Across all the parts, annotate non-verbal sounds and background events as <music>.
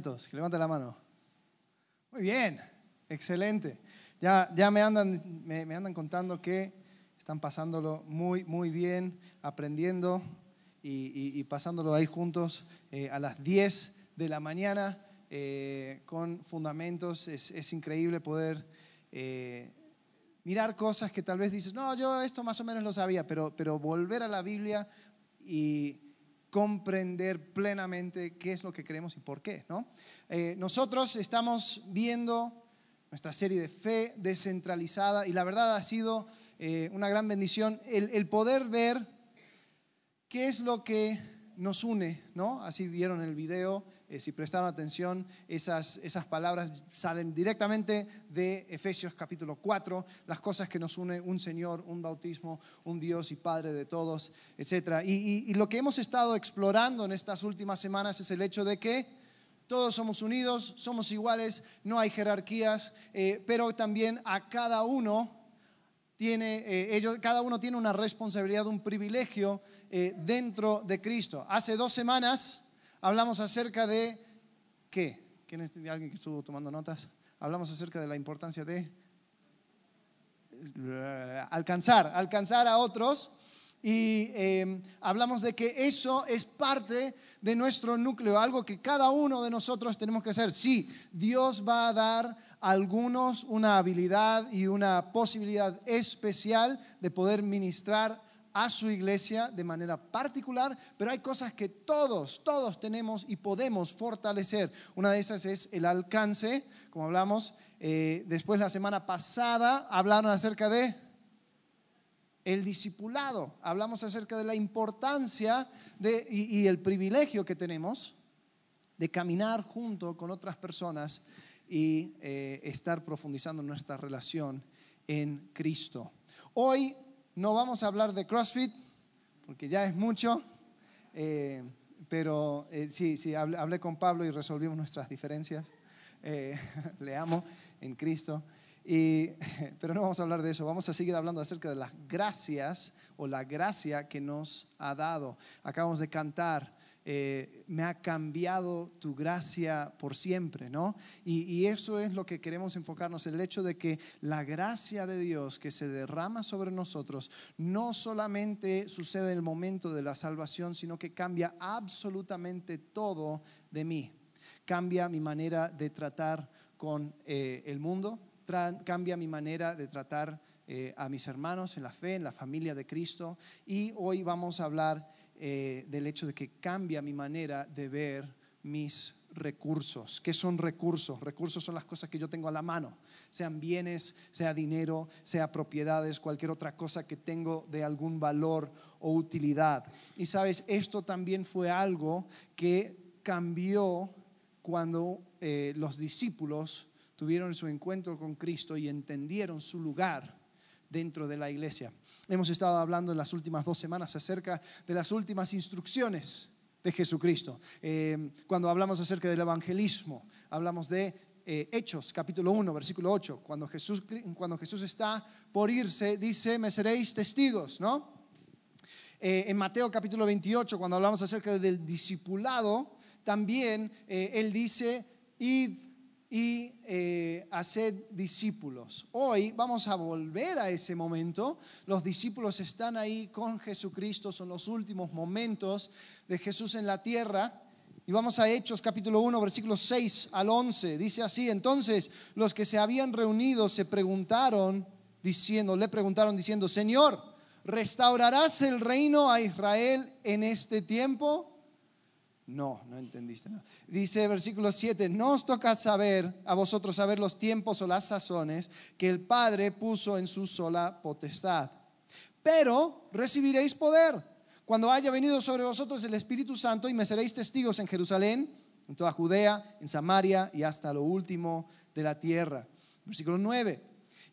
Que levante la mano. Muy bien, excelente. Ya, ya me, andan, me, andan contando que están pasándolo muy, muy bien, aprendiendo y, pasándolo ahí juntos eh, a las 10 de la mañana eh, con fundamentos. Es, es increíble poder eh, mirar cosas que tal vez dices, no, yo esto más o menos lo sabía, pero, pero volver a la Biblia y comprender plenamente qué es lo que queremos y por qué. ¿no? Eh, nosotros estamos viendo nuestra serie de fe descentralizada y la verdad ha sido eh, una gran bendición el, poder ver qué es lo que nos une, ¿no? Así vieron el video, eh, si prestaron atención, esas, esas palabras salen directamente de Efesios capítulo 4, las cosas que nos une, un Señor, un bautismo, un Dios y Padre de todos, etc. Y, lo que hemos estado explorando en estas últimas semanas es el hecho de que todos somos unidos, somos iguales, no hay jerarquías, eh, pero también a cada uno tiene, eh, ellos, cada uno tiene una responsabilidad, un privilegio dentro de Cristo. Hace dos semanas hablamos acerca de qué. ¿Quién es alguien que estuvo tomando notas? Hablamos acerca de la importancia de eh, alcanzar, alcanzar a otros. Y em, hablamos de que eso es parte de nuestro núcleo, algo que cada uno de nosotros tenemos que hacer. Sí, Dios va a dar a algunos una habilidad y una posibilidad especial de poder ministrar a su iglesia de manera particular, pero hay cosas que todos, todos tenemos y podemos fortalecer. Una de esas es el alcance, como hablamos. Eh, después la semana pasada hablaron acerca de el discipulado. Hablamos acerca de la importancia de, y, el privilegio que tenemos de caminar junto con otras personas y eh, estar profundizando nuestra relación en Cristo. Hoy no vamos a hablar de CrossFit, porque ya es mucho, eh, pero eh, sí, sí, hablé, con Pablo y resolvimos nuestras diferencias. Eh, <laughs> le amo en Cristo. <laughs> pero no vamos a hablar de eso, vamos a seguir hablando acerca de las gracias o la gracia que nos ha dado. Acabamos de cantar eh, me ha cambiado tu gracia por siempre, ¿no? Y, eso es lo que queremos enfocarnos, el hecho de que la gracia de Dios que se derrama sobre nosotros no solamente sucede en el momento de la salvación, sino que cambia absolutamente todo de mí. Cambia mi manera de tratar con eh, el mundo, cambia mi manera de tratar eh, a mis hermanos en la fe, en la familia de Cristo. Y hoy vamos a hablar eh, del hecho de que cambia mi manera de ver mis recursos. ¿Qué son recursos? Recursos son las cosas que yo tengo a la mano, sean bienes, sea dinero, sea propiedades, cualquier otra cosa que tengo de algún valor o utilidad. Y sabes, esto también fue algo que cambió cuando eh, los discípulos tuvieron su encuentro con Cristo y entendieron su lugar dentro de la iglesia. Hemos estado hablando en las últimas dos semanas acerca de las últimas instrucciones de Jesucristo. Eh, cuando hablamos acerca del evangelismo, hablamos de eh, Hechos, capítulo 1, versículo 8. Cuando Jesús, cuando Jesús está por irse, dice, me seréis testigos, ¿no? Eh, en Mateo capítulo 28, cuando hablamos acerca del discipulado, también Él dice, id y eh, hacer discípulos. Hoy vamos a volver a ese momento. Los discípulos están ahí con Jesucristo, son los últimos momentos de Jesús en la tierra. Y vamos a Hechos capítulo 1, versículos 6 al 11. Dice así, entonces los que se habían reunido se preguntaron, diciendo, le preguntaron diciendo, Señor, ¿restaurarás el reino a Israel en este tiempo? No, no entendiste nada. Dice versículo 7, no os toca saber a vosotros saber los tiempos o las sazones que el Padre puso en su sola potestad. Pero recibiréis poder cuando haya venido sobre vosotros el Espíritu Santo y me seréis testigos en Jerusalén, en toda Judea, en Samaria y hasta lo último de la tierra. Versículo 9.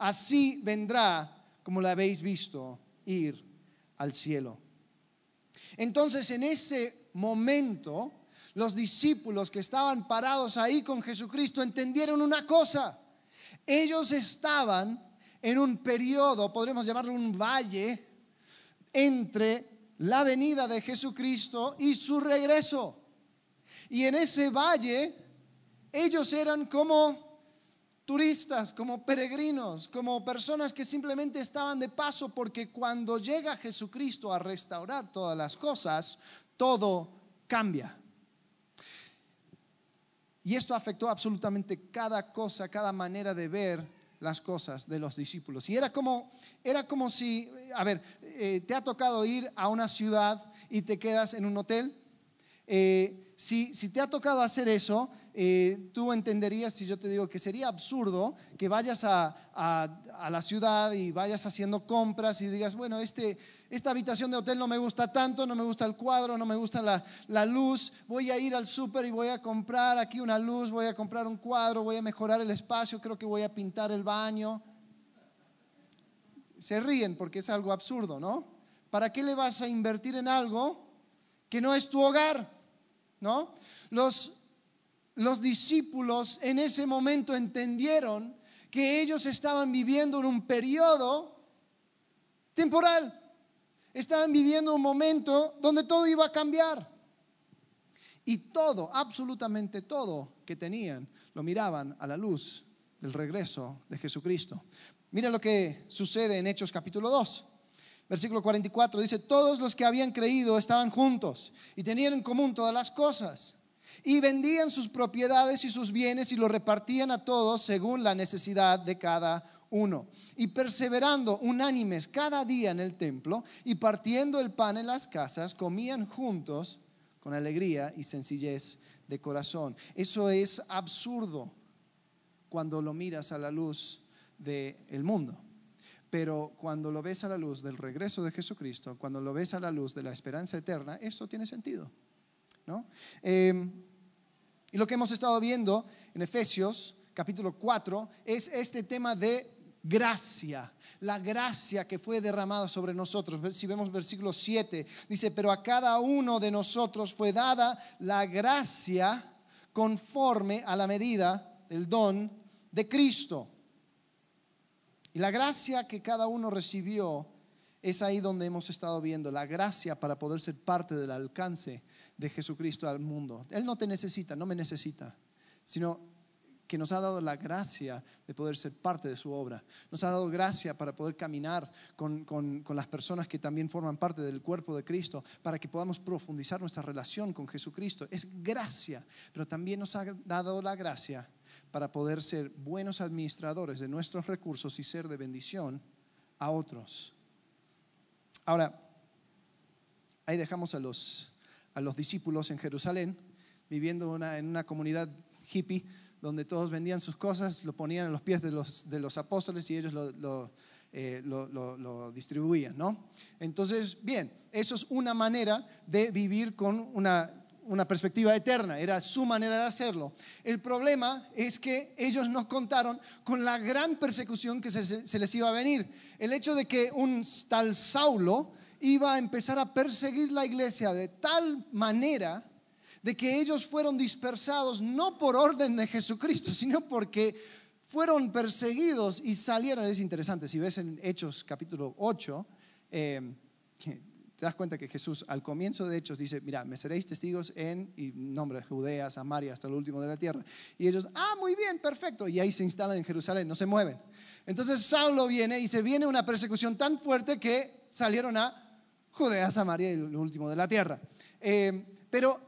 así vendrá como la habéis visto ir al cielo. Entonces en ese momento los discípulos que estaban parados ahí con Jesucristo entendieron una cosa. Ellos estaban en un periodo, podríamos llamarlo un valle, entre la venida de Jesucristo y su regreso. Y en ese valle ellos eran como turistas, como peregrinos, como personas que simplemente estaban de paso porque cuando llega Jesucristo a restaurar todas las cosas, todo cambia. Y esto afectó absolutamente cada cosa, cada manera de ver las cosas de los discípulos. Y era como, era como si, a ver, eh, te ha tocado ir a una ciudad y te quedas en un hotel. Eh, si, te ha tocado hacer eso, eh, tú entenderías si yo te digo que sería absurdo que vayas a, la ciudad y vayas haciendo compras y digas, bueno, este, esta habitación de hotel no me gusta tanto, no me gusta el cuadro, no me gusta la, la luz, voy a ir al súper y voy a comprar aquí una luz, voy a comprar un cuadro, voy a mejorar el espacio, creo que voy a pintar el baño. Se ríen porque es algo absurdo, ¿no? ¿Para qué le vas a invertir en algo que no es tu hogar? ¿No? Los los discípulos en ese momento entendieron que ellos estaban viviendo en un periodo temporal. Estaban viviendo un momento donde todo iba a cambiar. Y todo, absolutamente todo que tenían, lo miraban a la luz del regreso de Jesucristo. Mira lo que sucede en Hechos capítulo 2. Versículo 44 dice, todos los que habían creído estaban juntos y tenían en común todas las cosas y vendían sus propiedades y sus bienes y lo repartían a todos según la necesidad de cada uno. Y perseverando unánimes cada día en el templo y partiendo el pan en las casas, comían juntos con alegría y sencillez de corazón. Eso es absurdo cuando lo miras a la luz del mundo. Pero cuando lo ves a la luz del regreso de Jesucristo, cuando lo ves a la luz de la esperanza eterna, esto tiene sentido. ¿no? Em, y lo que hemos estado viendo en Efesios capítulo 4 es este tema de gracia, la gracia que fue derramada sobre nosotros. Si vemos versículo 7, dice, pero a cada uno de nosotros fue dada la gracia conforme a la medida del don de Cristo. Y la gracia que cada uno recibió es ahí donde hemos estado viendo, la gracia para poder ser parte del alcance de Jesucristo al mundo. Él no te necesita, no me necesita, sino que nos ha dado la gracia de poder ser parte de su obra. Nos ha dado gracia para poder caminar con, con, las personas que también forman parte del cuerpo de Cristo, para que podamos profundizar nuestra relación con Jesucristo. Es gracia, pero también nos ha dado la gracia para poder ser buenos administradores de nuestros recursos y ser de bendición a otros. Ahora, ahí dejamos a los a los discípulos en Jerusalén, viviendo en una comunidad hippie, donde todos vendían sus cosas, lo ponían a los pies de los, de los apóstoles y ellos lo, eh, distribuían, ¿no? Entonces, bien, eso es una manera de vivir con una, una perspectiva eterna, era su manera de hacerlo. El problema es que ellos no contaron con la gran persecución que se, les iba a venir. El hecho de que un tal Saulo iba a empezar a perseguir la iglesia de tal manera de que ellos fueron dispersados no por orden de Jesucristo, sino porque fueron perseguidos y salieron. Es interesante, si ves en Hechos capítulo 8, eh, te das cuenta que Jesús al comienzo de Hechos dice, mira, me seréis testigos en y nombre de Judea, Samaria, hasta el último de la tierra. Y ellos, ah, muy bien, perfecto. Y ahí se instalan en Jerusalén, no se mueven. Entonces Saulo viene y se viene una persecución tan fuerte que salieron a Judea, Samaria y el último de la tierra. Eh, pero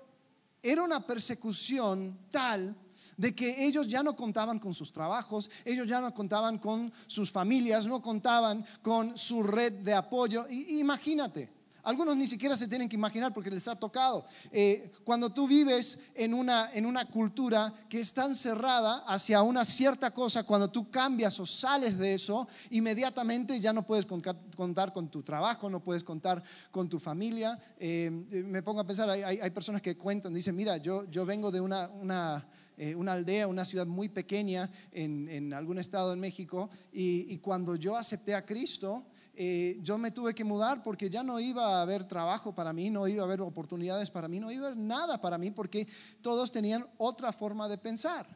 era una persecución tal de que ellos ya no contaban con sus trabajos, ellos ya no contaban con sus familias, no contaban con su red de apoyo. imagínate, algunos ni siquiera se tienen que imaginar porque les ha tocado. Eh, cuando tú vives en una, en una cultura que es tan cerrada hacia una cierta cosa, cuando tú cambias o sales de eso, inmediatamente ya no puedes contar con tu trabajo, no puedes contar con tu familia. Eh, me pongo a pensar, hay, hay, personas que cuentan, dicen, mira, yo, yo vengo de una, una eh, una aldea, una ciudad muy pequeña en, algún estado en México, y, cuando yo acepté a Cristo, eh, yo me tuve que mudar porque ya no iba a haber trabajo para mí, no iba a haber oportunidades para mí, no iba a haber nada para mí porque todos tenían otra forma de pensar.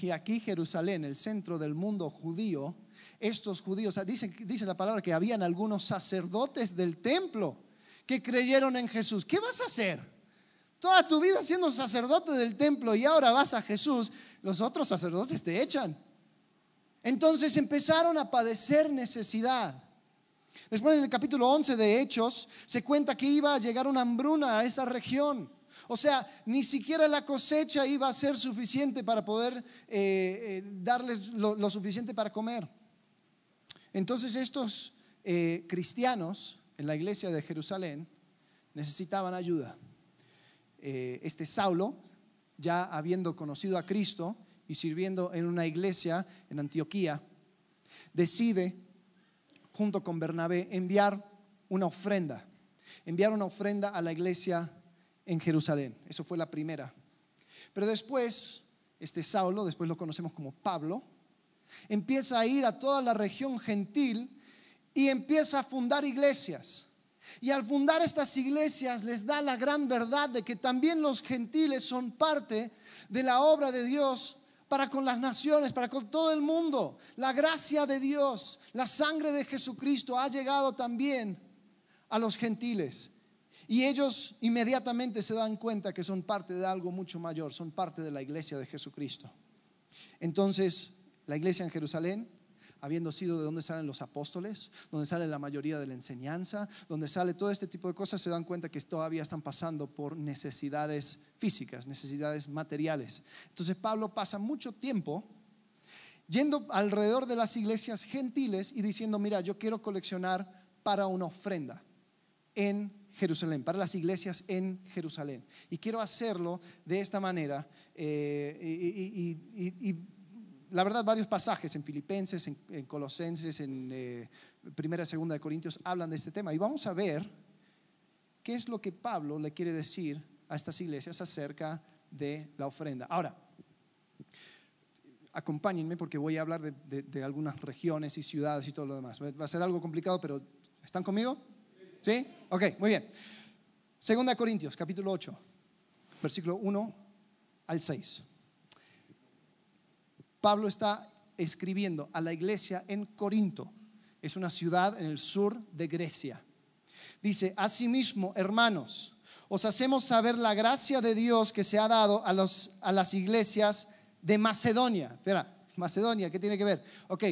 Y aquí Jerusalén, el centro del mundo judío, estos judíos, dice, dice la palabra que habían algunos sacerdotes del templo que creyeron en Jesús. ¿Qué vas a hacer? Toda tu vida siendo sacerdote del templo y ahora vas a Jesús, los otros sacerdotes te echan. Entonces empezaron a padecer necesidad. Después en el capítulo 11 de Hechos se cuenta que iba a llegar una hambruna a esa región. O sea, ni siquiera la cosecha iba a ser suficiente para poder eh, eh, darles lo, suficiente para comer. Entonces estos eh, cristianos en la iglesia de Jerusalén necesitaban ayuda. este Saulo, ya habiendo conocido a Cristo y sirviendo en una iglesia en Antioquía, decide, junto con Bernabé, enviar una ofrenda, enviar una ofrenda a la iglesia en Jerusalén. Eso fue la primera. Pero después, este Saulo, después lo conocemos como Pablo, empieza a ir a toda la región gentil y empieza a fundar iglesias. Y al fundar estas iglesias les da la gran verdad de que también los gentiles son parte de la obra de Dios para con las naciones, para con todo el mundo. La gracia de Dios, la sangre de Jesucristo ha llegado también a los gentiles. Y ellos inmediatamente se dan cuenta que son parte de algo mucho mayor, son parte de la iglesia de Jesucristo. Entonces, la iglesia en Jerusalén, habiendo sido de donde salen los apóstoles, donde sale la mayoría de la enseñanza, donde sale todo este tipo de cosas, se dan cuenta que todavía están pasando por necesidades físicas, necesidades materiales. Entonces Pablo pasa mucho tiempo yendo alrededor de las iglesias gentiles y diciendo, mira, yo quiero coleccionar para una ofrenda en Jerusalén, para las iglesias en Jerusalén. Y quiero hacerlo de esta manera. Eh, y, la verdad, varios pasajes en Filipenses, en, Colosenses, en eh, Primera y Segunda de Corintios hablan de este tema. Y vamos a ver qué es lo que Pablo le quiere decir a estas iglesias acerca de la ofrenda. Ahora, acompáñenme porque voy a hablar de, de algunas regiones y ciudades y todo lo demás. Va a ser algo complicado, pero ¿están conmigo? ¿Sí? Ok, muy bien. Segunda Corintios, capítulo 8, versículo 1 al 6. Pablo está escribiendo a la iglesia en Corinto. Es una ciudad en el sur de Grecia. Dice, asimismo, hermanos, os hacemos saber la gracia de Dios que se ha dado a, los, a las iglesias de Macedonia. Espera, Macedonia, ¿qué tiene que ver? Ok,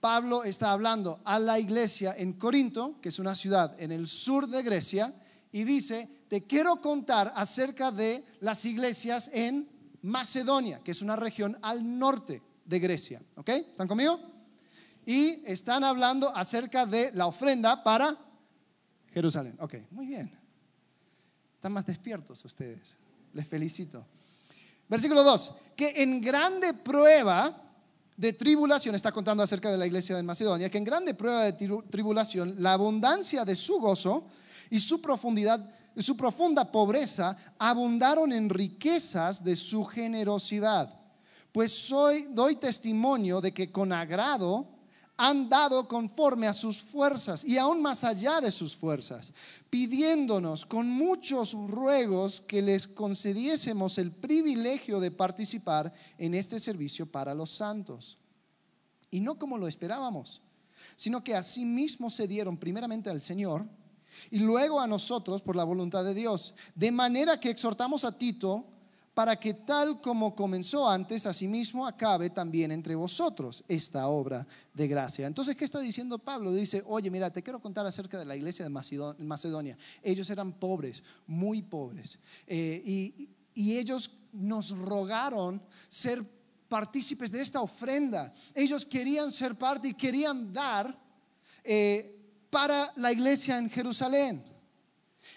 Pablo está hablando a la iglesia en Corinto, que es una ciudad en el sur de Grecia, y dice, te quiero contar acerca de las iglesias en Macedonia, que es una región al norte de Grecia. ¿Ok? ¿Están conmigo? Y están hablando acerca de la ofrenda para Jerusalén. Ok, muy bien. Están más despiertos ustedes. Les felicito. Versículo 2. Que en grande prueba de tribulación, está contando acerca de la iglesia de Macedonia, que en grande prueba de tribulación, la abundancia de su gozo y su profundidad, su profunda pobreza abundaron en riquezas de su generosidad. Pues doy testimonio de que con agrado han dado conforme a sus fuerzas y aún más allá de sus fuerzas, pidiéndonos con muchos ruegos que les concediésemos el privilegio de participar en este servicio para los santos. Y no como lo esperábamos, sino que asimismo se dieron primeramente al Señor y luego a nosotros por la voluntad de Dios. De manera que exhortamos a Tito para que tal como comenzó antes, asimismo acabe también entre vosotros esta obra de gracia. Entonces, ¿qué está diciendo Pablo? Dice, oye, mira, te quiero contar acerca de la iglesia de Macedonia. Ellos eran pobres, muy pobres, eh, y, ellos nos rogaron ser partícipes de esta ofrenda. Ellos querían ser parte y querían dar eh, para la iglesia en Jerusalén.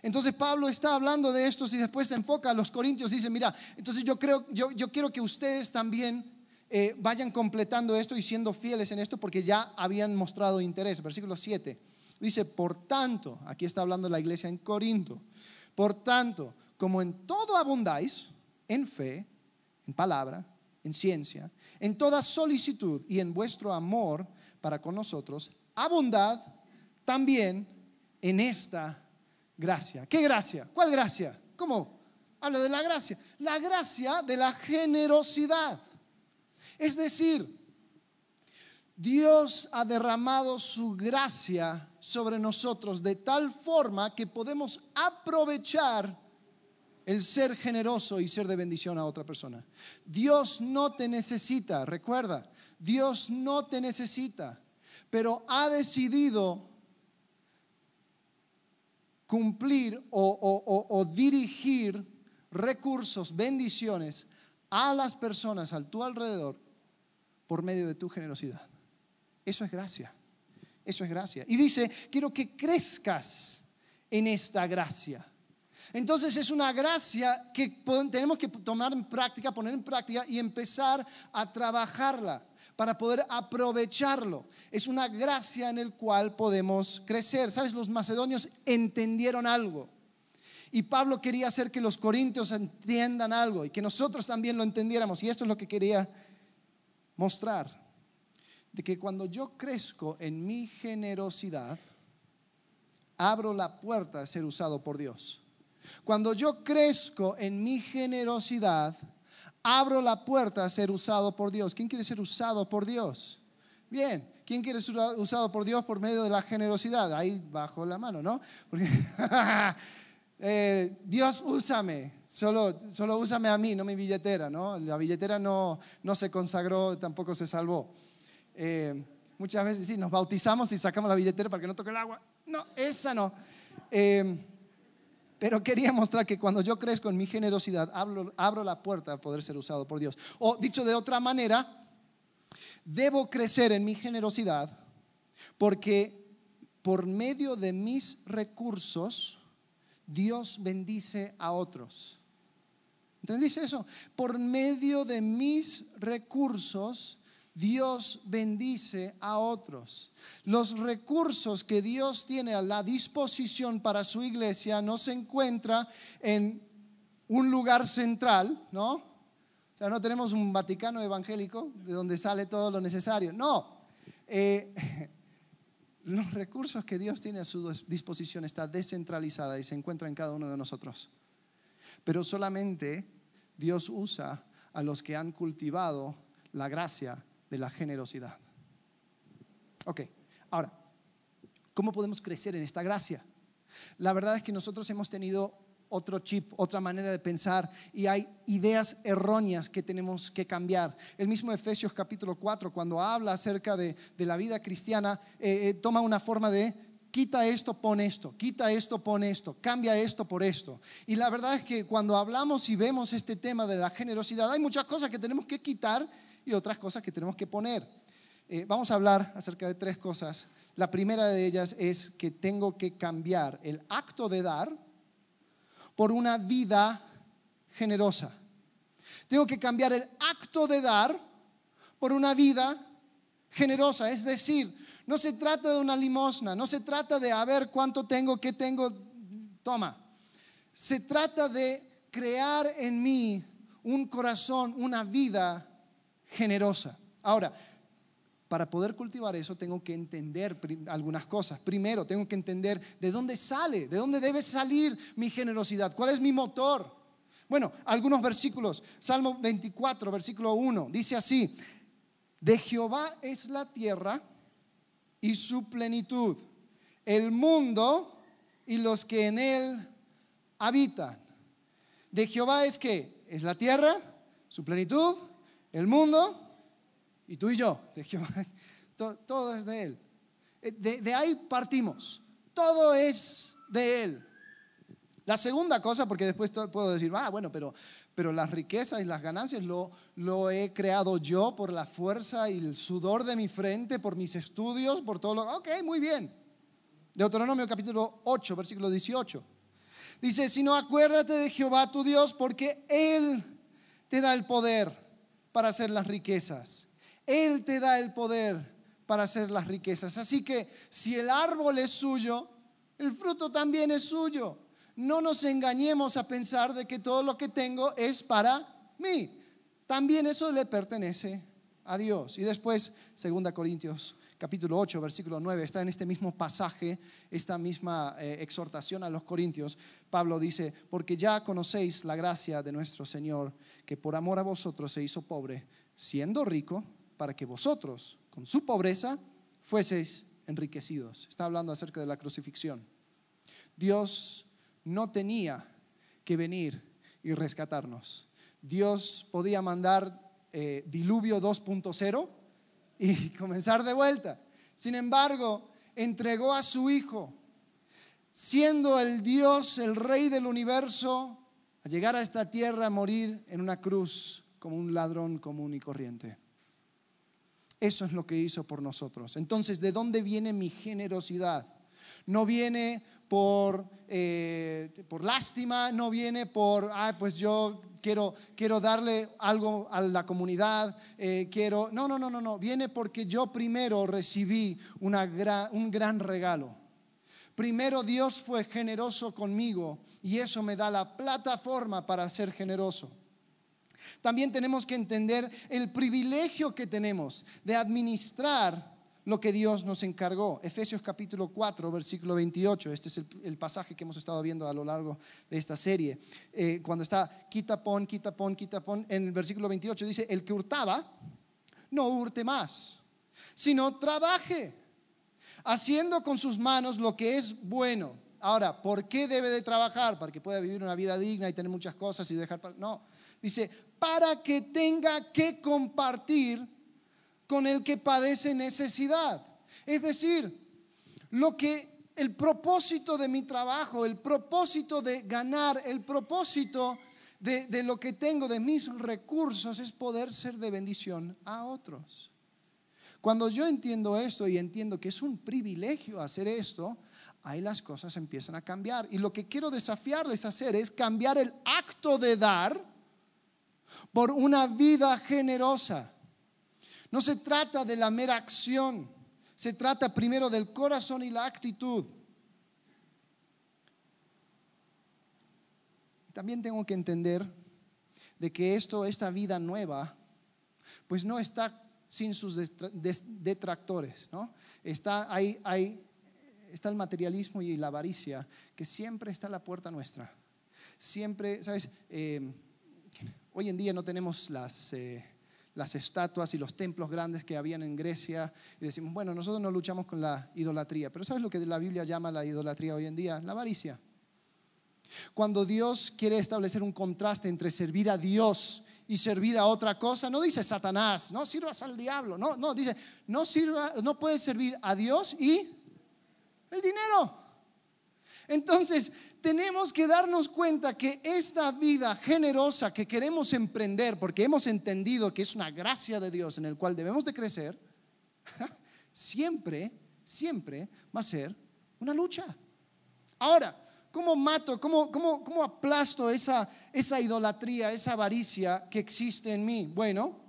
Entonces Pablo está hablando de esto y después se enfoca a los corintios dice, mira, entonces yo creo, yo, yo quiero que ustedes también eh, vayan completando esto y siendo fieles en esto porque ya habían mostrado interés. Versículo 7 dice, por tanto, aquí está hablando la iglesia en Corinto, por tanto, como en todo abundáis, en fe, en palabra, en ciencia, en toda solicitud y en vuestro amor para con nosotros, abundad también en esta gracia. ¿Qué gracia? ¿Cuál gracia? ¿Cómo? Habla de la gracia. La gracia de la generosidad. Es decir, Dios ha derramado su gracia sobre nosotros de tal forma que podemos aprovechar el ser generoso y ser de bendición a otra persona. Dios no te necesita, recuerda, Dios no te necesita, pero ha decidido cumplir o, dirigir recursos, bendiciones a las personas a tu alrededor por medio de tu generosidad. Eso es gracia. Eso es gracia. Y dice, quiero que crezcas en esta gracia. Entonces es una gracia que tenemos que tomar en práctica, poner en práctica y empezar a trabajarla para poder aprovecharlo. Es una gracia en el cual podemos crecer. ¿Sabes? Los macedonios entendieron algo. Y Pablo quería hacer que los corintios entiendan algo y que nosotros también lo entendiéramos. Y esto es lo que quería mostrar. De que cuando yo crezco en mi generosidad, abro la puerta a ser usado por Dios. Cuando yo crezco en mi generosidad, abro la puerta a ser usado por Dios. ¿Quién quiere ser usado por Dios? Bien, ¿quién quiere ser usado por Dios por medio de la generosidad? Ahí bajo la mano, ¿no? <laughs> Eh, Dios úsame, solo, solo úsame a mí, no mi billetera, ¿no? La billetera no, no se consagró, tampoco se salvó. Eh, muchas veces sí, nos bautizamos y sacamos la billetera para que no toque el agua. No, esa no. Eh, pero quería mostrar que cuando yo crezco en mi generosidad, abro, la puerta a poder ser usado por Dios. O dicho de otra manera, debo crecer en mi generosidad porque por medio de mis recursos, Dios bendice a otros. ¿Entendiste eso? Por medio de mis recursos, Dios bendice a otros. Los recursos que Dios tiene a la disposición para su iglesia no se encuentra en un lugar central, ¿no? O sea, no tenemos un Vaticano evangélico de donde sale todo lo necesario. No. Eh, <laughs> los recursos que Dios tiene a su disposición está descentralizada y se encuentra en cada uno de nosotros. Pero solamente Dios usa a los que han cultivado la gracia de la generosidad. Ok, ahora, ¿cómo podemos crecer en esta gracia? La verdad es que nosotros hemos tenido otro chip, otra manera de pensar y hay ideas erróneas que tenemos que cambiar. El mismo Efesios capítulo 4, cuando habla acerca de, la vida cristiana, eh, eh, toma una forma de quita esto, pon esto, quita esto, pon esto, cambia esto por esto. Y la verdad es que cuando hablamos y vemos este tema de la generosidad, hay muchas cosas que tenemos que quitar y otras cosas que tenemos que poner. Eh, vamos a hablar acerca de tres cosas. La primera de ellas es que tengo que cambiar el acto de dar por una vida generosa. Tengo que cambiar el acto de dar por una vida generosa. Es decir, no se trata de una limosna, no se trata de a ver cuánto tengo, qué tengo, toma. Se trata de crear en mí un corazón, una vida generosa. Ahora, para poder cultivar eso tengo que entender algunas cosas. Primero, tengo que entender de dónde sale, de dónde debe salir mi generosidad, cuál es mi motor. Bueno, algunos versículos. Salmo 24, versículo 1, dice así, de Jehová es la tierra y su plenitud, el mundo y los que en él habitan. De Jehová es que es la tierra, su plenitud, el mundo y tú y yo, <laughs> todo, es de Él. Eh, de, ahí partimos. Todo es de Él. La segunda cosa, porque después puedo decir, ah, bueno, pero, las riquezas y las ganancias lo, lo he creado yo por la fuerza y el sudor de mi frente, por mis estudios, por todo lo... Ok, muy bien. Deuteronomio capítulo 8, versículo 18. Dice, si no acuérdate de Jehová tu Dios, porque Él te da el poder para hacer las riquezas. Él te da el poder para hacer las riquezas. Así que si el árbol es suyo, el fruto también es suyo. no nos engañemos a pensar de que todo lo que tengo es para mí. También eso le pertenece a Dios. Y después, 2 Corintios capítulo 8, versículo 9, está en este mismo pasaje, esta misma eh, exhortación a los Corintios. Pablo dice, porque ya conocéis la gracia de nuestro Señor, que por amor a vosotros se hizo pobre, siendo rico, para que vosotros, con su pobreza, fueseis enriquecidos. Está hablando acerca de la crucifixión. Dios no tenía que venir y rescatarnos. Dios podía mandar eh, diluvio 2.0 y <laughs> comenzar de vuelta. Sin embargo, entregó a su Hijo, siendo el Dios, el Rey del universo, a llegar a esta tierra a morir en una cruz como un ladrón común y corriente. Eso es lo que hizo por nosotros. Entonces, ¿de dónde viene mi generosidad? No viene por, eh, por lástima, no viene por, ah, pues yo quiero, quiero darle algo a la comunidad, eh, quiero, no, no, no, no, no, viene porque yo primero recibí una un gran regalo. Primero Dios fue generoso conmigo y eso me da la plataforma para ser generoso. También tenemos que entender el privilegio que tenemos de administrar lo que Dios nos encargó. Efesios capítulo 4, versículo 28, este es el, pasaje que hemos estado viendo a lo largo de esta serie. Eh, cuando está quita, pon, quita, pon, quita, pon, en el versículo 28 dice, el que hurtaba, no hurte más, sino trabaje, haciendo con sus manos lo que es bueno. Ahora, ¿por qué debe de trabajar? Para que pueda vivir una vida digna y tener muchas cosas y dejar... No, dice, para que tenga que compartir con el que padece necesidad. Es decir, lo que el propósito de mi trabajo, el propósito de ganar, el propósito de, de, lo que tengo, de mis recursos, es poder ser de bendición a otros. Cuando yo entiendo esto y entiendo que es un privilegio hacer esto, ahí las cosas empiezan a cambiar. Y lo que quiero desafiarles a hacer es cambiar el acto de dar por una vida generosa. No se trata de la mera acción, se trata primero del corazón y la actitud. También tengo que entender de que esto, esta vida nueva, pues no está sin sus detractores, ¿no? Está, hay, está el materialismo y la avaricia, que siempre está a la puerta nuestra. Siempre, ¿sabes? Eh, hoy en día no tenemos las... Eh, las estatuas y los templos grandes que habían en Grecia y decimos, bueno, nosotros no luchamos con la idolatría, pero ¿sabes lo que la Biblia llama la idolatría hoy en día? La avaricia. Cuando Dios quiere establecer un contraste entre servir a Dios y servir a otra cosa, no dice Satanás, no sirvas al diablo, no, no, dice, no, sirva, no puedes servir a Dios y el dinero. Entonces, tenemos que darnos cuenta que esta vida generosa que queremos emprender, porque hemos entendido que es una gracia de Dios en el cual debemos de crecer, <laughs> siempre, siempre va a ser una lucha. Ahora, ¿cómo mato, cómo, cómo, cómo aplasto esa, esa idolatría, esa avaricia que existe en mí? Bueno,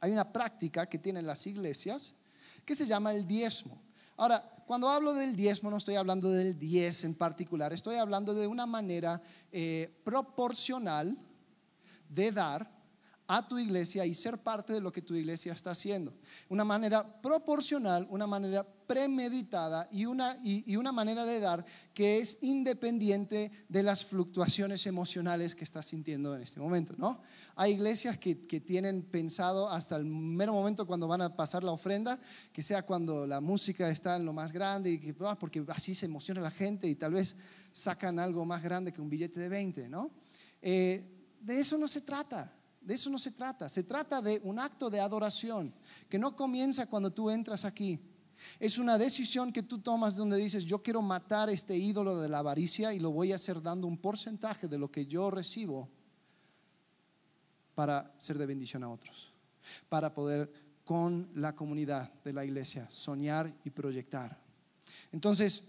hay una práctica que tienen las iglesias que se llama el diezmo. Ahora, cuando hablo del diezmo no estoy hablando del diez en particular, estoy hablando de una manera eh, proporcional de dar a tu iglesia y ser parte de lo que tu iglesia está haciendo. Una manera proporcional, una manera premeditada y una, y, una manera de dar que es independiente de las fluctuaciones emocionales que estás sintiendo en este momento. ¿no? Hay iglesias que, tienen pensado hasta el mero momento cuando van a pasar la ofrenda, que sea cuando la música está en lo más grande, y que, ah, porque así se emociona la gente y tal vez sacan algo más grande que un billete de 20. ¿no? Eh, de eso no se trata. De eso no se trata. Se trata de un acto de adoración que no comienza cuando tú entras aquí. Es una decisión que tú tomas donde dices, yo quiero matar este ídolo de la avaricia y lo voy a hacer dando un porcentaje de lo que yo recibo para ser de bendición a otros, para poder con la comunidad de la iglesia soñar y proyectar. Entonces,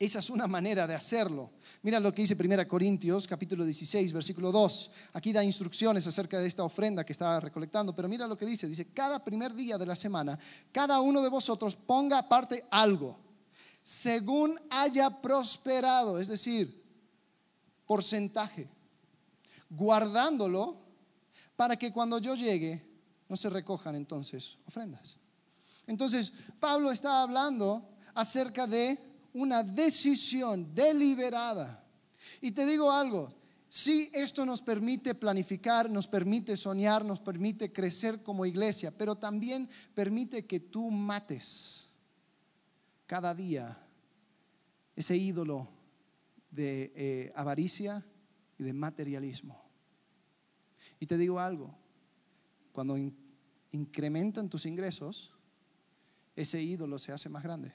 esa es una manera de hacerlo. Mira lo que dice 1 Corintios capítulo 16, versículo 2. Aquí da instrucciones acerca de esta ofrenda que estaba recolectando, pero mira lo que dice. Dice, cada primer día de la semana, cada uno de vosotros ponga aparte algo, según haya prosperado. Es decir, porcentaje, guardándolo para que cuando yo llegue no se recojan entonces ofrendas. Entonces, Pablo está hablando acerca de una decisión deliberada. Y te digo algo, Sí, esto nos permite planificar, nos permite soñar, nos permite crecer como iglesia, pero también permite que tú mates cada día ese ídolo de eh, avaricia y de materialismo. Y te digo algo, cuando incrementan tus ingresos, ese ídolo se hace más grande.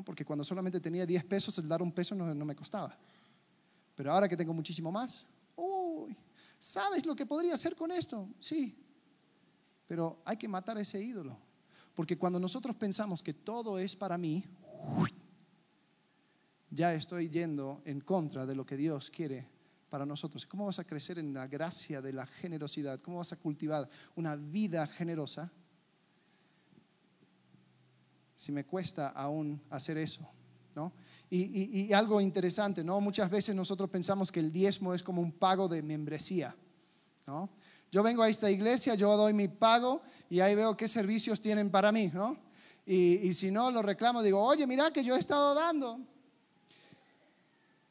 ¿No? Porque cuando solamente tenía 10 pesos, el dar un peso no me costaba. Pero ahora que tengo muchísimo más, uy, ¿sabes lo que podría hacer con esto? Sí, pero hay que matar a ese ídolo. Porque cuando nosotros pensamos que todo es para mí, ya estoy yendo en contra de lo que Dios quiere para nosotros. ¿Cómo vas a crecer en la gracia de la generosidad? ¿Cómo vas a cultivar una vida generosa si me cuesta aún hacer eso? ¿no? Y, algo interesante, ¿no? Muchas veces nosotros pensamos que el diezmo es como un pago de membresía, ¿no? Yo vengo a esta iglesia, yo doy mi pago y ahí veo qué servicios tienen para mí, ¿no? Y, si no, lo reclamo, digo, oye, mira que yo he estado dando.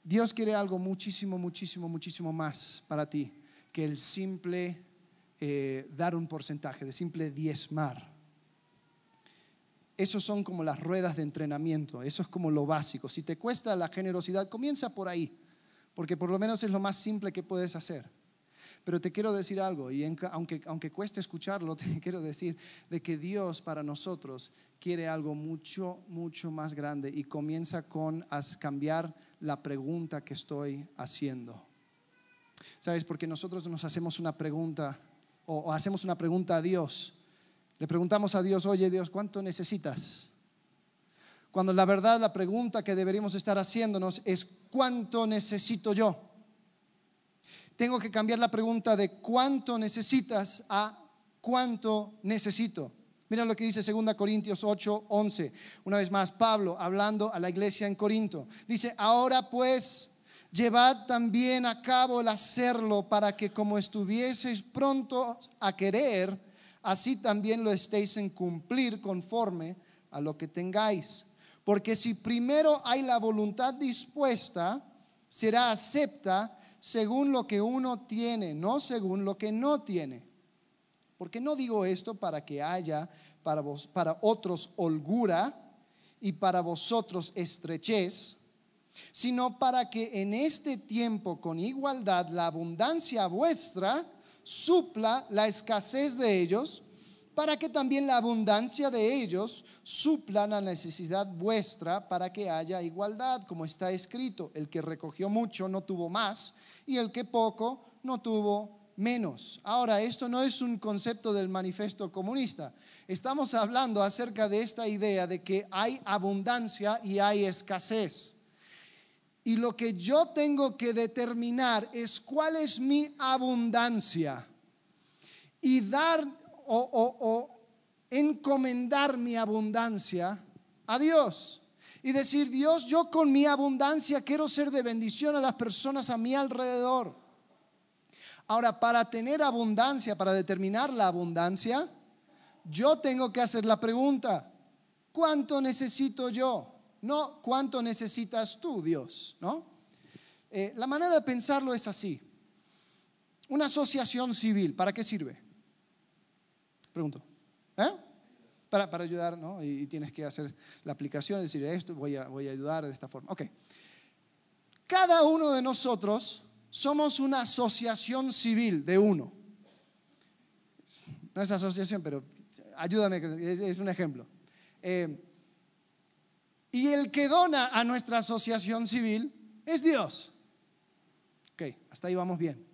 Dios quiere algo muchísimo, muchísimo, muchísimo más para ti que el simple eh, dar un porcentaje, de simple diezmar. Esos son como las ruedas de entrenamiento, eso es como lo básico. Si te cuesta la generosidad, comienza por ahí, porque por lo menos es lo más simple que puedes hacer. Pero te quiero decir algo, y aunque, aunque cueste escucharlo, <laughs> te quiero decir de que Dios para nosotros quiere algo mucho, mucho más grande y comienza con cambiar la pregunta que estoy haciendo. ¿Sabes? Porque nosotros nos hacemos una pregunta o hacemos una pregunta a Dios le preguntamos a Dios, oye Dios, ¿cuánto necesitas? Cuando la verdad la pregunta que deberíamos estar haciéndonos es, ¿cuánto necesito yo? Tengo que cambiar la pregunta de cuánto necesitas a cuánto necesito. Mira lo que dice 2 Corintios 8, 11. Una vez más, Pablo hablando a la iglesia en Corinto. Dice, ahora pues, llevad también a cabo el hacerlo para que como estuvieseis pronto a querer, así también lo estéis en cumplir conforme a lo que tengáis. Porque si primero hay la voluntad dispuesta, será acepta según lo que uno tiene, no según lo que no tiene. Porque no digo esto para que haya para, vos, para otros holgura y para vosotros estrechez, sino para que en este tiempo con igualdad la abundancia vuestra supla la escasez de ellos, para que también la abundancia de ellos supla la necesidad vuestra, para que haya igualdad, como está escrito, el que recogió mucho no tuvo más, y el que poco no tuvo menos. Ahora, esto no es un concepto del manifiesto comunista. Estamos hablando acerca de esta idea de que hay abundancia y hay escasez. Y lo que yo tengo que determinar es cuál es mi abundancia y dar o, encomendar mi abundancia a Dios. Y decir, Dios, yo con mi abundancia quiero ser de bendición a las personas a mi alrededor. Ahora, para tener abundancia, para determinar la abundancia, yo tengo que hacer la pregunta, ¿cuánto necesito yo? No cuánto necesitas tú, Dios, ¿no? Eh, la manera de pensarlo es así. Una asociación civil, ¿para qué sirve? Pregunto. ¿Eh? Para, para, ayudar, ¿no? Y, tienes que hacer la aplicación, decir esto, voy a, voy a ayudar de esta forma. Ok. Cada uno de nosotros somos una asociación civil de uno. No es asociación, pero ayúdame, es, un ejemplo. Eh, y el que dona a nuestra asociación civil es Dios. Ok, hasta ahí vamos bien.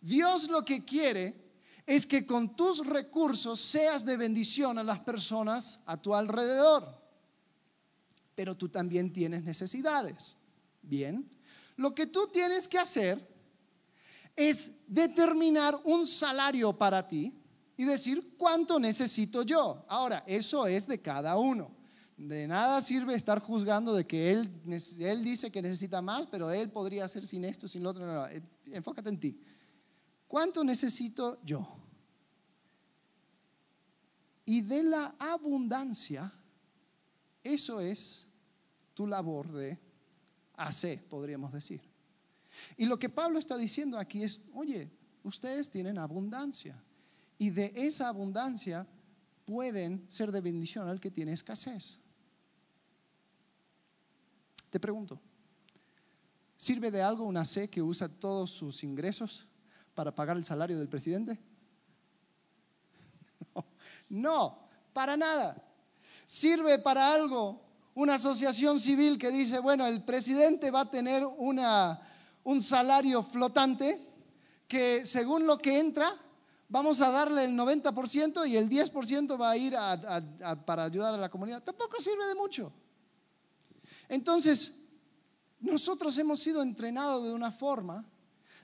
Dios lo que quiere es que con tus recursos seas de bendición a las personas a tu alrededor. Pero tú también tienes necesidades. Bien, lo que tú tienes que hacer es determinar un salario para ti y decir cuánto necesito yo. Ahora, eso es de cada uno. De nada sirve estar juzgando de que él, él dice que necesita más, pero él podría hacer sin esto, sin lo otro. No, eh, Enfócate en ti. ¿Cuánto necesito yo? Y de la abundancia, eso es tu labor de hacer, podríamos decir. Y lo que Pablo está diciendo aquí es, oye, ustedes tienen abundancia. Y de esa abundancia pueden ser de bendición al que tiene escasez. Te pregunto, ¿sirve de algo una C que usa todos sus ingresos para pagar el salario del presidente? <laughs> No, para nada. ¿Sirve para algo una asociación civil que dice, bueno, el presidente va a tener una, un salario flotante que según lo que entra, vamos a darle el 90% y el 10% va a ir para ayudar a la comunidad. Tampoco sirve de mucho. Entonces, nosotros hemos sido entrenados de una forma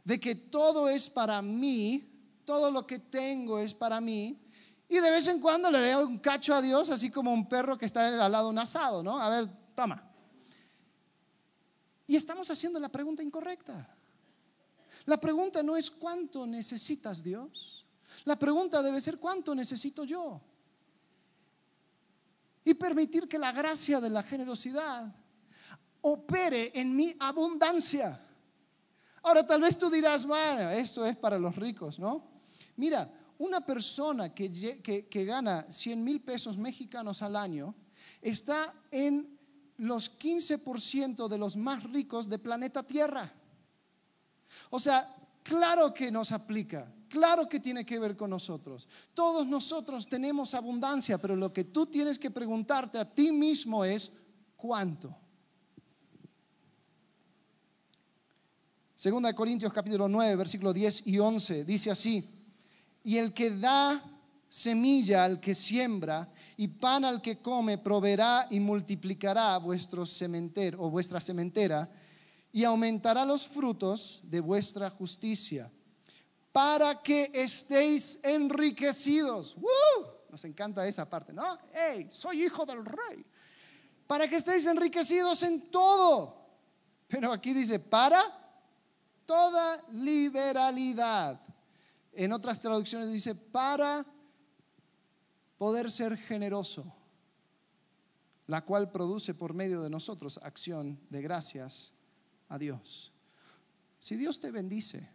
de que todo es para mí, todo lo que tengo es para mí, y de vez en cuando le doy un cacho a Dios, así como un perro que está al lado de un asado, ¿no? A ver, toma. Y estamos haciendo la pregunta incorrecta. La pregunta no es cuánto necesitas Dios. La pregunta debe ser cuánto necesito yo. Y permitir que la gracia de la generosidad opere en mi abundancia. Ahora tal vez tú dirás, bueno, esto es para los ricos, ¿no? Mira, una persona que, que, gana 100 mil pesos mexicanos al año está en los 15% de los más ricos de planeta Tierra. O sea, claro que nos aplica, claro que tiene que ver con nosotros. Todos nosotros tenemos abundancia, pero lo que tú tienes que preguntarte a ti mismo es, ¿cuánto? Segunda de Corintios capítulo 9, versículo 10 y 11, dice así, y el que da semilla al que siembra y pan al que come, proveerá y multiplicará vuestro cementero o vuestra sementera y aumentará los frutos de vuestra justicia, para que estéis enriquecidos. Nos encanta esa parte, ¿no? ¡Hey, soy hijo del rey! Para que estéis enriquecidos en todo. Pero aquí dice, para toda liberalidad. En otras traducciones dice, para poder ser generoso, la cual produce por medio de nosotros acción de gracias a Dios. Si Dios te bendice,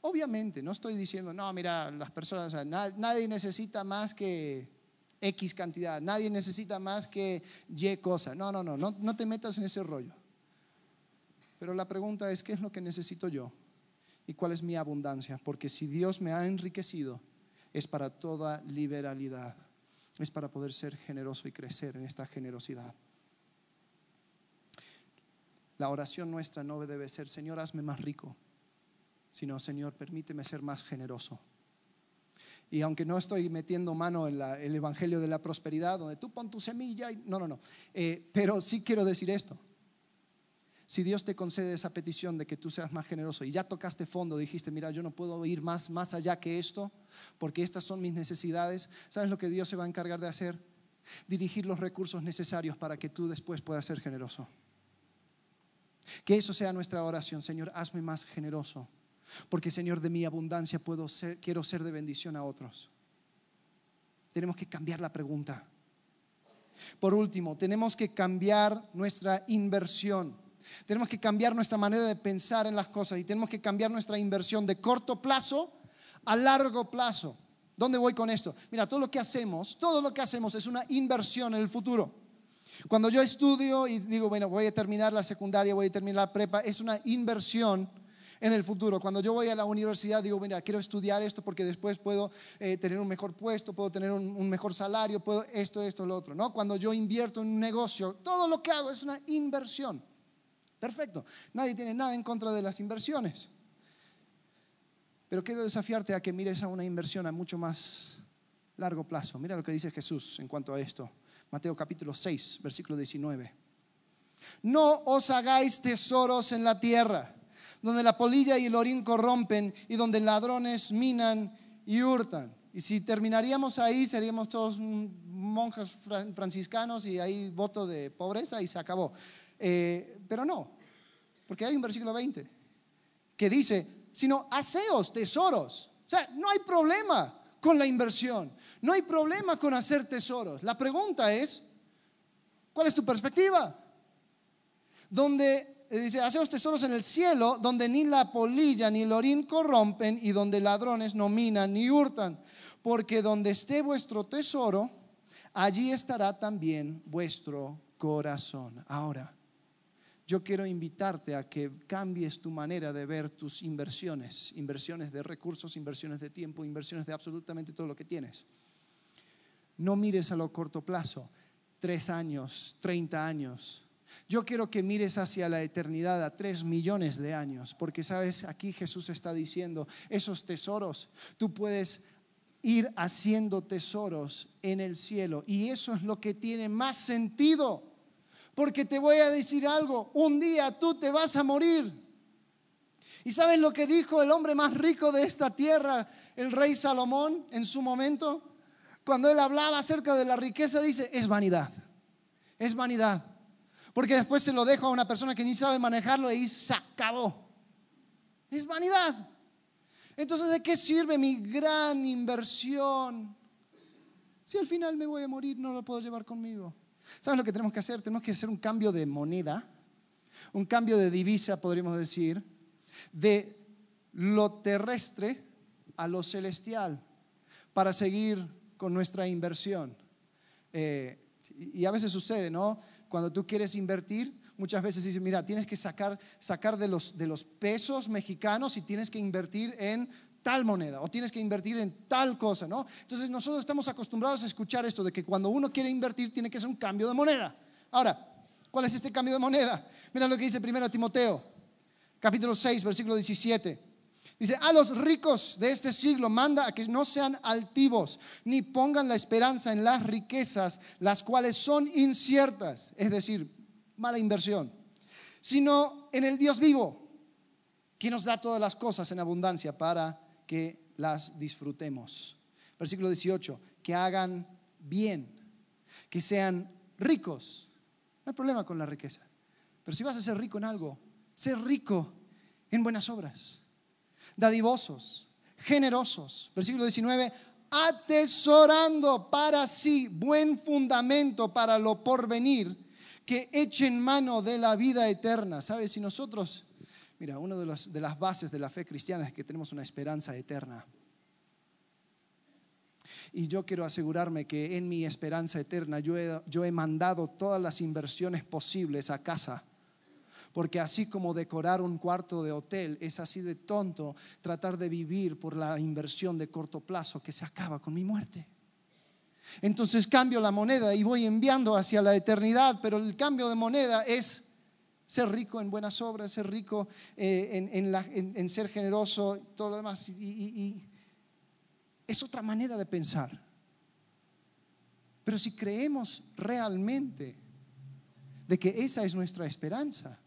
obviamente no estoy diciendo, no, mira, las personas, nadie necesita más que X cantidad, nadie necesita más que Y cosa. No, no, no, no, no te metas en ese rollo. Pero la pregunta es, ¿qué es lo que necesito yo? ¿Y cuál es mi abundancia? Porque si Dios me ha enriquecido, es para toda liberalidad, es para poder ser generoso y crecer en esta generosidad. La oración nuestra no debe ser, Señor, hazme más rico, sino, Señor, permíteme ser más generoso. Y aunque no estoy metiendo mano en el Evangelio de la Prosperidad, donde tú pon tu semilla, y, no, no, no, eh, pero sí quiero decir esto. Si Dios te concede esa petición de que tú seas más generoso y ya tocaste fondo, dijiste, mira, yo no puedo ir más, más allá que esto, porque estas son mis necesidades, ¿sabes lo que Dios se va a encargar de hacer? Dirigir los recursos necesarios para que tú después puedas ser generoso. Que eso sea nuestra oración, Señor, hazme más generoso, porque Señor, de mi abundancia puedo ser, quiero ser de bendición a otros. Tenemos que cambiar la pregunta. Por último, tenemos que cambiar nuestra inversión. Tenemos que cambiar nuestra manera de pensar en las cosas y tenemos que cambiar nuestra inversión de corto plazo a largo plazo. ¿Dónde voy con esto? Mira, todo lo que hacemos, todo lo que hacemos es una inversión en el futuro. Cuando yo estudio y digo, bueno, voy a terminar la secundaria, voy a terminar la prepa, es una inversión en el futuro. Cuando yo voy a la universidad, digo, mira, quiero estudiar esto porque después puedo eh, tener un mejor puesto, puedo tener un, un, mejor salario, puedo esto, esto, lo otro. ¿no? Cuando yo invierto en un negocio, todo lo que hago es una inversión. Perfecto. Nadie tiene nada en contra de las inversiones. Pero quiero desafiarte a que mires a una inversión a mucho más largo plazo. Mira lo que dice Jesús en cuanto a esto. Mateo capítulo 6, versículo 19. No os hagáis tesoros en la tierra, donde la polilla y el orín corrompen y donde ladrones minan y hurtan. Y si terminaríamos ahí, seríamos todos monjas franciscanos y ahí voto de pobreza y se acabó. Eh, pero no, porque hay un versículo 20 que dice, sino aseos, tesoros. O sea, no hay problema con la inversión, no hay problema con hacer tesoros. La pregunta es, ¿cuál es tu perspectiva? Donde eh, dice, aseos tesoros en el cielo, donde ni la polilla ni el orín corrompen y donde ladrones no minan ni hurtan, porque donde esté vuestro tesoro, allí estará también vuestro corazón. Ahora, yo quiero invitarte a que cambies tu manera de ver tus inversiones, inversiones de recursos, inversiones de tiempo, inversiones de absolutamente todo lo que tienes. No mires a lo corto plazo, tres años, treinta años. Yo quiero que mires hacia la eternidad, a tres millones de años, porque sabes, aquí Jesús está diciendo, esos tesoros, tú puedes ir haciendo tesoros en el cielo y eso es lo que tiene más sentido porque te voy a decir algo, un día tú te vas a morir. ¿Y sabes lo que dijo el hombre más rico de esta tierra, el rey Salomón, en su momento? Cuando él hablaba acerca de la riqueza, dice, es vanidad, es vanidad. Porque después se lo dejo a una persona que ni sabe manejarlo y se acabó. Es vanidad. Entonces, ¿de qué sirve mi gran inversión? Si al final me voy a morir, no lo puedo llevar conmigo. ¿Sabes lo que tenemos que hacer? Tenemos que hacer un cambio de moneda, un cambio de divisa, podríamos decir, de lo terrestre a lo celestial para seguir con nuestra inversión. Eh, y a veces sucede, ¿no? Cuando tú quieres invertir, muchas veces dices, mira, tienes que sacar, sacar de, los, de los pesos mexicanos y tienes que invertir en tal moneda o tienes que invertir en tal cosa, ¿no? Entonces nosotros estamos acostumbrados a escuchar esto de que cuando uno quiere invertir tiene que hacer un cambio de moneda. Ahora, ¿cuál es este cambio de moneda? <laughs> Mira lo que dice primero Timoteo, capítulo 6, versículo 17. Dice, a los ricos de este siglo manda a que no sean altivos, ni pongan la esperanza en las riquezas, las cuales son inciertas, es decir, mala inversión, sino en el Dios vivo, que nos da todas las cosas en abundancia para que las disfrutemos. Versículo 18, que hagan bien, que sean ricos. No hay problema con la riqueza. Pero si vas a ser rico en algo, ser rico en buenas obras, dadivosos, generosos. Versículo 19, atesorando para sí buen fundamento para lo porvenir, que echen mano de la vida eterna. ¿Sabes? Si nosotros Mira, una de, de las bases de la fe cristiana es que tenemos una esperanza eterna. Y yo quiero asegurarme que en mi esperanza eterna yo he, yo he mandado todas las inversiones posibles a casa. Porque así como decorar un cuarto de hotel es así de tonto tratar de vivir por la inversión de corto plazo que se acaba con mi muerte. Entonces cambio la moneda y voy enviando hacia la eternidad, pero el cambio de moneda es ser rico en buenas obras, ser rico eh, en, ser generoso, todo lo demás. y es otra manera de pensar. Pero si creemos realmente de que esa es nuestra esperanza,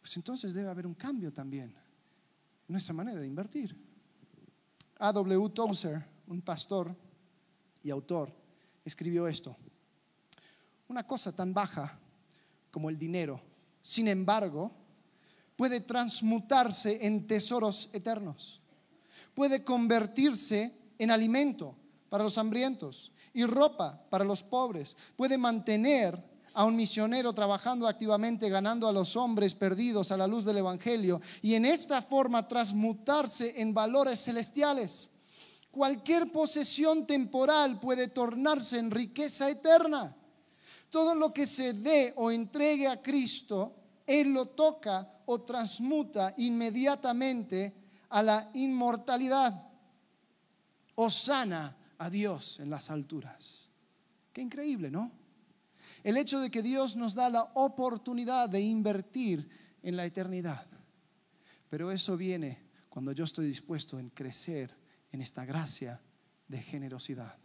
pues entonces debe haber un cambio también en nuestra manera de invertir. A.W. Tozer, un pastor y autor, escribió esto. Una cosa tan baja como el dinero. Sin embargo, puede transmutarse en tesoros eternos. Puede convertirse en alimento para los hambrientos y ropa para los pobres. Puede mantener a un misionero trabajando activamente, ganando a los hombres perdidos a la luz del Evangelio y en esta forma transmutarse en valores celestiales. Cualquier posesión temporal puede tornarse en riqueza eterna todo lo que se dé o entregue a Cristo, Él lo toca o transmuta inmediatamente a la inmortalidad o sana a Dios en las alturas. Qué increíble, ¿no? El hecho de que Dios nos da la oportunidad de invertir en la eternidad. Pero eso viene cuando yo estoy dispuesto en crecer en esta gracia de generosidad.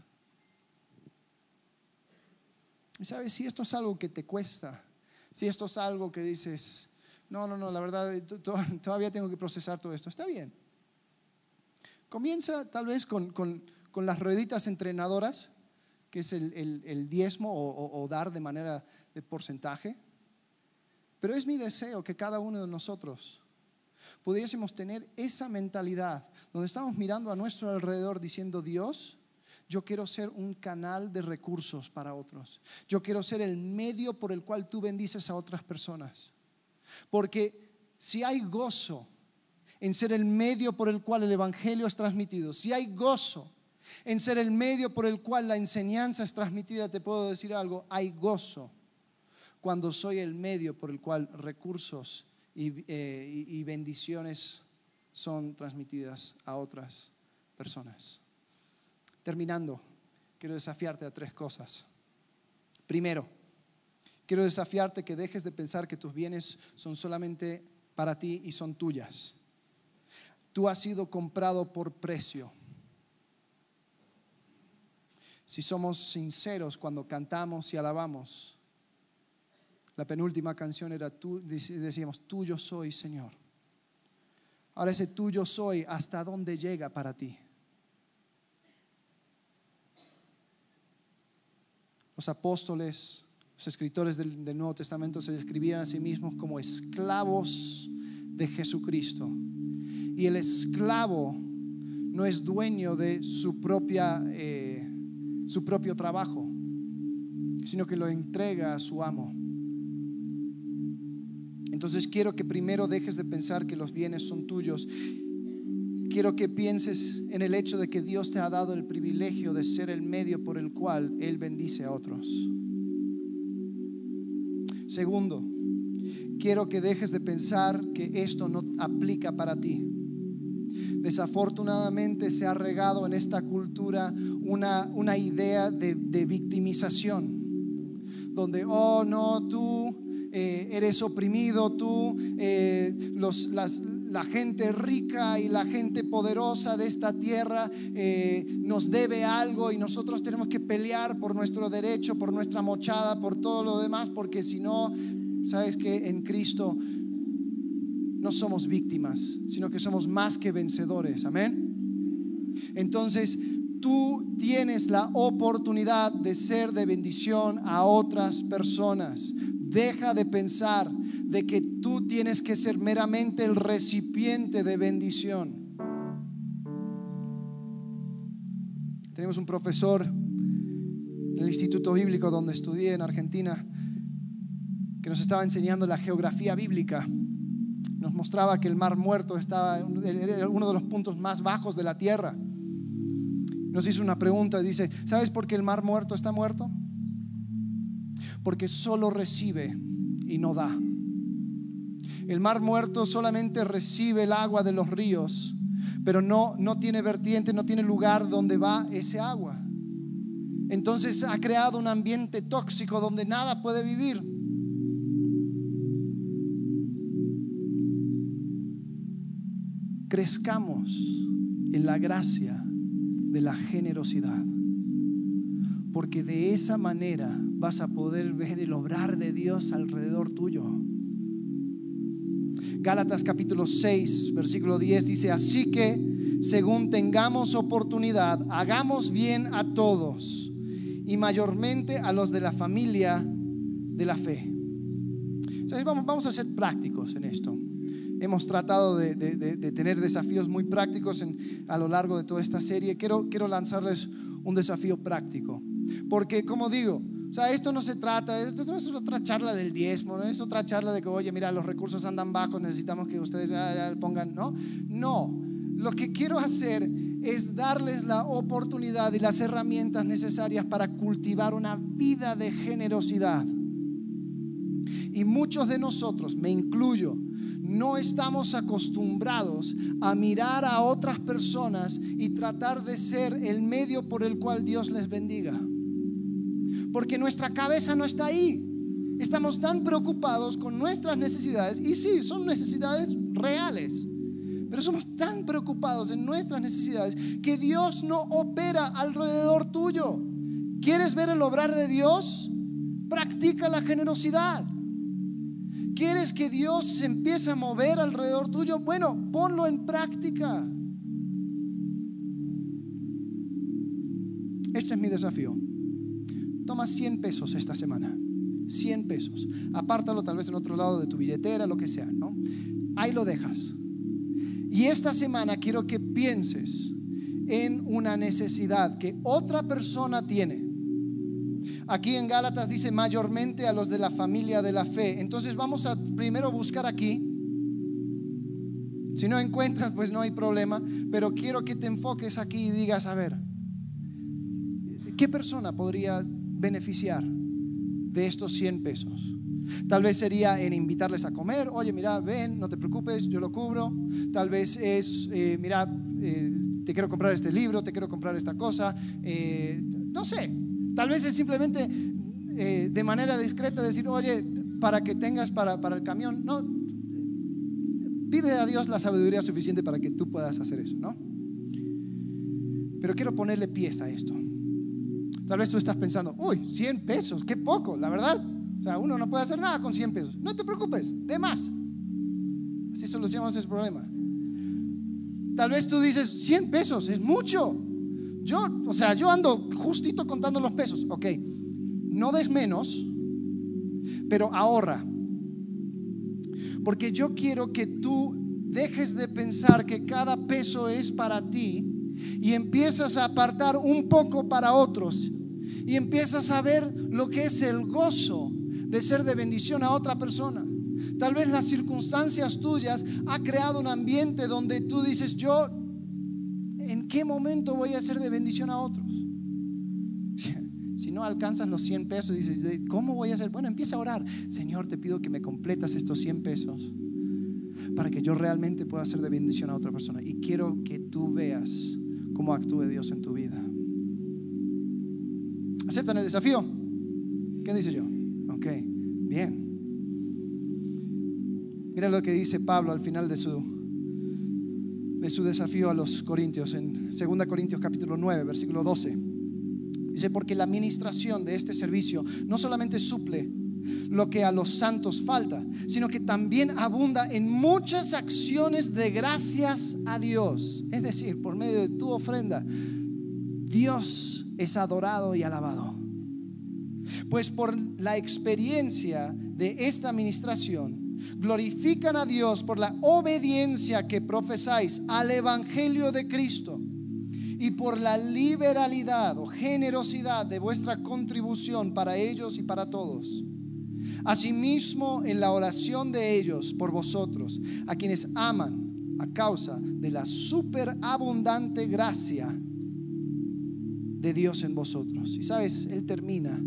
Sabes, si esto es algo que te cuesta, si esto es algo que dices, no, no, no, la verdad, <laughs> todavía tengo que procesar todo esto, está bien. Comienza tal vez con, con las rueditas entrenadoras, que es el, diezmo o, o dar de manera de porcentaje. Pero es mi deseo que cada uno de nosotros pudiésemos tener esa mentalidad donde estamos mirando a nuestro alrededor diciendo, Dios, yo quiero ser un canal de recursos para otros. Yo quiero ser el medio por el cual tú bendices a otras personas. Porque si hay gozo en ser el medio por el cual el Evangelio es transmitido, si hay gozo en ser el medio por el cual la enseñanza es transmitida, te puedo decir algo, hay gozo cuando soy el medio por el cual recursos eh, y, bendiciones son transmitidas a otras personas. Terminando, quiero desafiarte a tres cosas. Primero, quiero desafiarte que dejes de pensar que tus bienes son solamente para ti y son tuyas. Tú has sido comprado por precio. Si somos sinceros cuando cantamos y alabamos, la penúltima canción era, tú, decíamos, tuyo soy, Señor. Ahora ese tuyo soy, ¿hasta dónde llega para ti? Los apóstoles, los escritores del, Nuevo Testamento se describían a sí mismos como esclavos de Jesucristo. Y el esclavo no es dueño de su, propia, eh, su propio trabajo, sino que lo entrega a su amo. Entonces quiero que primero dejes de pensar que los bienes son tuyos. Quiero que pienses en el hecho de que Dios te ha dado el privilegio de ser el medio por el cual Él bendice a otros. Segundo, quiero que dejes de pensar que esto no aplica para ti. Desafortunadamente se ha regado en esta cultura una, una idea de, victimización, donde, oh no, tú eh, eres oprimido, tú, eh, la gente rica y la gente poderosa de esta tierra eh, nos debe algo y nosotros tenemos que pelear por nuestro derecho, por nuestra mochada, por todo lo demás, porque si no, sabes que en Cristo no somos víctimas, sino que somos más que vencedores. Amén. Entonces, tú tienes la oportunidad de ser de bendición a otras personas. Deja de pensar de que tú tienes que ser meramente el recipiente de bendición. Tenemos un profesor en el Instituto Bíblico donde estudié en Argentina que nos estaba enseñando la geografía bíblica. Nos mostraba que el mar muerto estaba en uno de los puntos más bajos de la tierra. Nos hizo una pregunta, dice, ¿sabes por qué el mar muerto está muerto? porque solo recibe y no da. El mar muerto solamente recibe el agua de los ríos, pero no, no tiene vertiente, no tiene lugar donde va ese agua. Entonces ha creado un ambiente tóxico donde nada puede vivir. Crezcamos en la gracia de la generosidad, porque de esa manera vas a poder ver el obrar de Dios alrededor tuyo. Gálatas capítulo 6, versículo 10 dice, así que según tengamos oportunidad, hagamos bien a todos y mayormente a los de la familia de la fe. Vamos, vamos a ser prácticos en esto. Hemos tratado de, tener desafíos muy prácticos a lo largo de toda esta serie. Quiero, quiero lanzarles un desafío práctico. Porque, como digo, o sea, esto no se trata, esto no es otra charla del diezmo, no es otra charla de que, oye, mira, los recursos andan bajos, necesitamos que ustedes ya, pongan, no, no. Lo que quiero hacer es darles la oportunidad y las herramientas necesarias para cultivar una vida de generosidad. Y muchos de nosotros, me incluyo, no estamos acostumbrados a mirar a otras personas y tratar de ser el medio por el cual Dios les bendiga porque nuestra cabeza no está ahí. Estamos tan preocupados con nuestras necesidades, y sí, son necesidades reales, pero somos tan preocupados en nuestras necesidades que Dios no opera alrededor tuyo. ¿Quieres ver el obrar de Dios? Practica la generosidad. ¿Quieres que Dios se empiece a mover alrededor tuyo? Bueno, ponlo en práctica. Este es mi desafío. Toma 100 pesos esta semana. 100 pesos. Apártalo tal vez en otro lado de tu billetera, lo que sea, ¿no? Ahí lo dejas. Y esta semana quiero que pienses en una necesidad que otra persona tiene. Aquí en Gálatas dice mayormente a los de la familia de la fe. Entonces vamos a primero buscar aquí. Si no encuentras, pues no hay problema. Pero quiero que te enfoques aquí y digas, a ver, ¿qué persona podría beneficiar de estos 100 pesos? Tal vez sería en invitarles a comer, oye, mira, ven, no te preocupes, yo lo cubro. Tal vez es, eh, mira, eh, te quiero comprar este libro, te quiero comprar esta cosa. Eh, no sé, tal vez es simplemente de manera discreta decir, oye, para que tengas para, para el camión. No, pide a Dios la sabiduría suficiente para que tú puedas hacer eso, ¿no? Pero quiero ponerle pies a esto. Tal vez tú estás pensando, uy, 100 pesos, qué poco, la verdad. O sea, uno no puede hacer nada con 100 pesos. No te preocupes, de más. Así solucionamos ese problema. Tal vez tú dices, 100 pesos, es mucho. Yo, o sea, yo ando justito contando los pesos. Ok, no des menos, pero ahorra. Porque yo quiero que tú dejes de pensar que cada peso es para ti y empiezas a apartar un poco para otros y empiezas a ver lo que es el gozo de ser de bendición a otra persona. Tal vez las circunstancias tuyas ha creado un ambiente donde tú dices, yo, ¿en qué momento voy a ser de bendición a otros? <laughs> Si no alcanzas los 100 pesos, dices, ¿cómo voy a hacer? Bueno, empieza a orar. Señor, te pido que me completas estos 100 pesos para que yo realmente pueda ser de bendición a otra persona. Y quiero que tú veas cómo actúe Dios en tu vida. ¿Aceptan el desafío? ¿Qué dice yo? Ok, bien. Mira lo que dice Pablo al final de su, de su desafío a los corintios, en 2 Corintios capítulo 9, versículo 12. Dice, porque la administración de este servicio no solamente suple lo que a los santos falta, sino que también abunda en muchas acciones de gracias a Dios. Es decir, por medio de tu ofrenda, Dios es adorado y alabado. Pues por la experiencia de esta administración, glorifican a Dios por la obediencia que profesáis al Evangelio de Cristo y por la liberalidad o generosidad de vuestra contribución para ellos y para todos. Asimismo, en la oración de ellos por vosotros, a quienes aman a causa de la superabundante gracia de Dios en vosotros. Y sabes, Él termina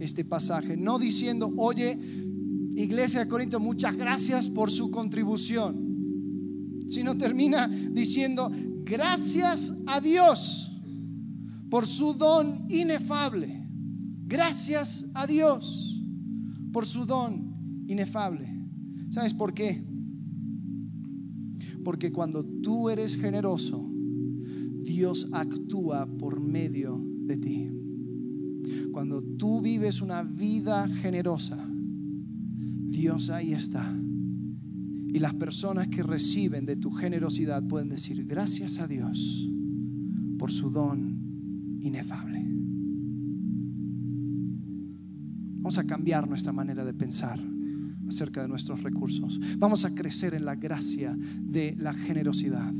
este pasaje, no diciendo, oye, iglesia de Corinto, muchas gracias por su contribución, sino termina diciendo, gracias a Dios por su don inefable. Gracias a Dios por su don inefable. ¿Sabes por qué? Porque cuando tú eres generoso, Dios actúa por medio de ti. Cuando tú vives una vida generosa, Dios ahí está. Y las personas que reciben de tu generosidad pueden decir, gracias a Dios por su don inefable. Vamos a cambiar nuestra manera de pensar acerca de nuestros recursos. Vamos a crecer en la gracia de la generosidad.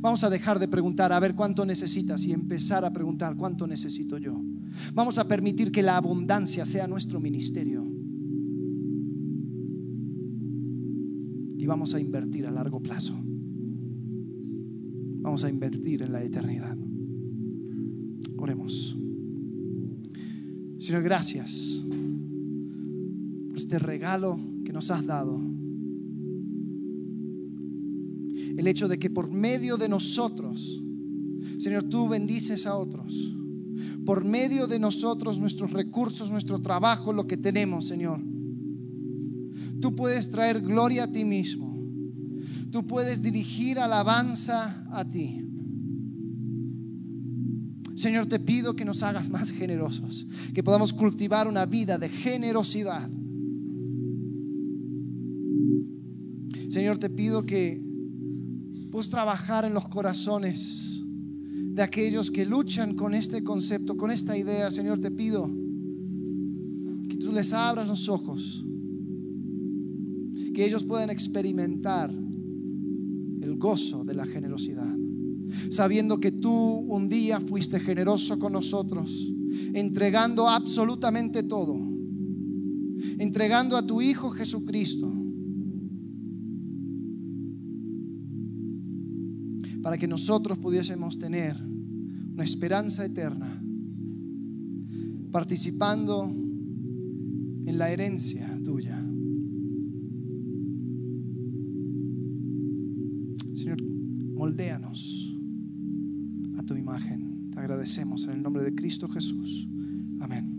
Vamos a dejar de preguntar a ver cuánto necesitas y empezar a preguntar cuánto necesito yo. Vamos a permitir que la abundancia sea nuestro ministerio. Y vamos a invertir a largo plazo. Vamos a invertir en la eternidad. Oremos. Señor, gracias este regalo que nos has dado el hecho de que por medio de nosotros, Señor, tú bendices a otros. Por medio de nosotros, nuestros recursos, nuestro trabajo, lo que tenemos, Señor. Tú puedes traer gloria a ti mismo. Tú puedes dirigir alabanza a ti. Señor, te pido que nos hagas más generosos, que podamos cultivar una vida de generosidad. Señor, te pido que Puedes trabajar en los corazones de aquellos que luchan con este concepto, con esta idea, Señor, te pido que tú les abras los ojos, que ellos puedan experimentar el gozo de la generosidad, sabiendo que tú un día fuiste generoso con nosotros, entregando absolutamente todo, entregando a tu Hijo Jesucristo para que nosotros pudiésemos tener una esperanza eterna, participando en la herencia tuya. Señor, moldéanos a tu imagen. Te agradecemos en el nombre de Cristo Jesús. Amén.